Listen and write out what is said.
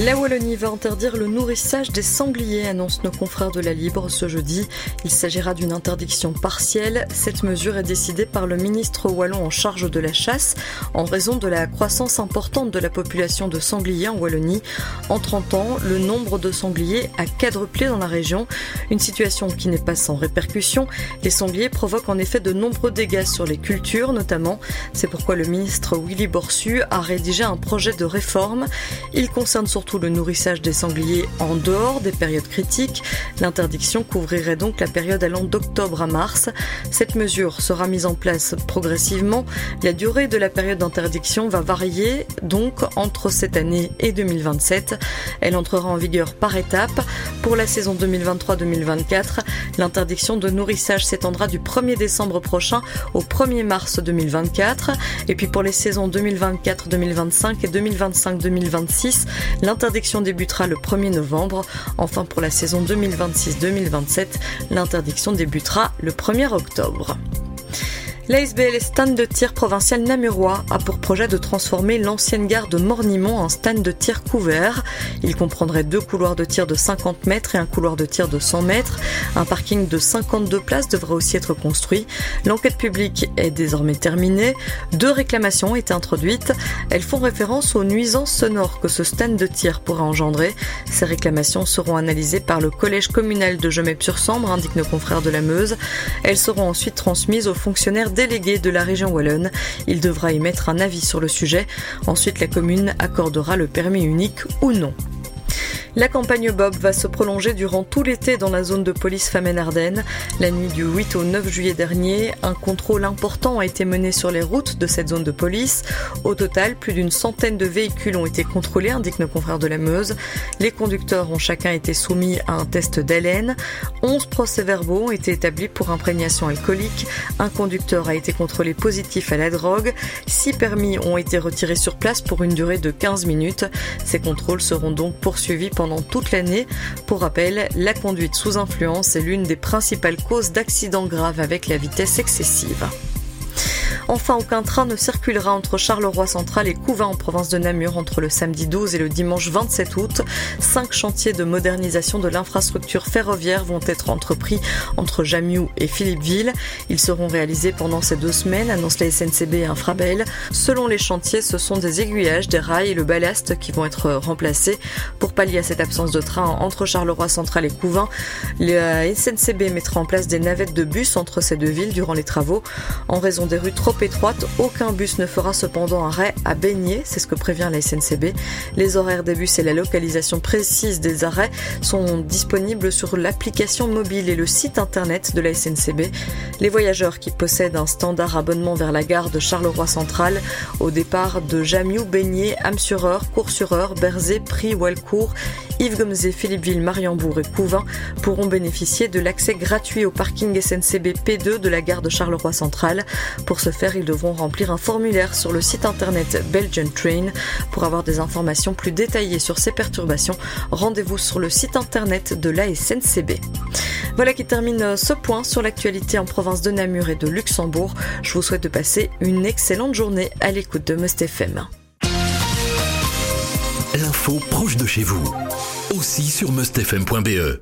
La Wallonie va interdire le nourrissage des sangliers, annoncent nos confrères de la Libre ce jeudi. Il s'agira d'une interdiction partielle. Cette mesure est décidée par le ministre wallon en charge de la chasse en raison de la croissance importante de la population de sangliers en Wallonie. En 30 ans, le nombre de sangliers a quadruplé dans la région, une situation qui n'est pas sans répercussions. Les sangliers provoquent en effet de nombreux dégâts sur les cultures notamment. C'est pourquoi le ministre Willy Borsu a rédigé un projet de réforme il concerne surtout le nourrissage des sangliers en dehors des périodes critiques. L'interdiction couvrirait donc la période allant d'octobre à mars. Cette mesure sera mise en place progressivement. La durée de la période d'interdiction va varier donc entre cette année et 2027. Elle entrera en vigueur par étapes. Pour la saison 2023-2024, l'interdiction de nourrissage s'étendra du 1er décembre prochain au 1er mars 2024. Et puis pour les saisons 2024-2025 et 2025 2026 L'interdiction débutera le 1er novembre. Enfin, pour la saison 2026-2027, l'interdiction débutera le 1er octobre. L'ASBL Stand de tir provincial namurois a pour projet de transformer l'ancienne gare de Mornimont en stand de tir couvert. Il comprendrait deux couloirs de tir de 50 mètres et un couloir de tir de 100 mètres. Un parking de 52 places devrait aussi être construit. L'enquête publique est désormais terminée. Deux réclamations ont été introduites. Elles font référence aux nuisances sonores que ce stand de tir pourrait engendrer. Ces réclamations seront analysées par le collège communal de Gemep-sur-Sambre, indiquent nos confrères de la Meuse. Elles seront ensuite transmises aux fonctionnaires délégué de la région wallonne. Il devra émettre un avis sur le sujet. Ensuite, la commune accordera le permis unique ou non. La campagne Bob va se prolonger durant tout l'été dans la zone de police Famenne-Ardennes. La nuit du 8 au 9 juillet dernier, un contrôle important a été mené sur les routes de cette zone de police. Au total, plus d'une centaine de véhicules ont été contrôlés, indiquent nos confrères de la Meuse. Les conducteurs ont chacun été soumis à un test d'haleine. 11 procès-verbaux ont été établis pour imprégnation alcoolique. Un conducteur a été contrôlé positif à la drogue. Six permis ont été retirés sur place pour une durée de 15 minutes. Ces contrôles seront donc poursuivis pendant toute l'année. Pour rappel, la conduite sous influence est l'une des principales causes d'accidents graves avec la vitesse excessive. Enfin, aucun train ne circulera entre Charleroi Central et Couvin en province de Namur entre le samedi 12 et le dimanche 27 août. Cinq chantiers de modernisation de l'infrastructure ferroviaire vont être entrepris entre Jamiou et Philippeville. Ils seront réalisés pendant ces deux semaines, annonce la SNCB et Infrabel. Selon les chantiers, ce sont des aiguillages, des rails et le ballast qui vont être remplacés. Pour pallier à cette absence de train entre Charleroi Central et Couvin, la SNCB mettra en place des navettes de bus entre ces deux villes durant les travaux. En raison des rues trop étroite, aucun bus ne fera cependant arrêt à baigner, c'est ce que prévient la SNCB. Les horaires des bus et la localisation précise des arrêts sont disponibles sur l'application mobile et le site internet de la SNCB. Les voyageurs qui possèdent un standard abonnement vers la gare de Charleroi Central au départ de Jamiou, Beignet, Amsureur, Coursureur, Berzé, Prix, Walcourt, Yves Gomzé, Philippeville, Mariembourg et Couvin pourront bénéficier de l'accès gratuit au parking SNCB P2 de la gare de Charleroi Central. Pour ce faire, ils devront remplir un formulaire sur le site internet Belgian Train. Pour avoir des informations plus détaillées sur ces perturbations, rendez-vous sur le site internet de la SNCB. Voilà qui termine ce point sur l'actualité en province de Namur et de Luxembourg. Je vous souhaite de passer une excellente journée à l'écoute de Must FM. Proche de chez vous, aussi sur mustfm.be.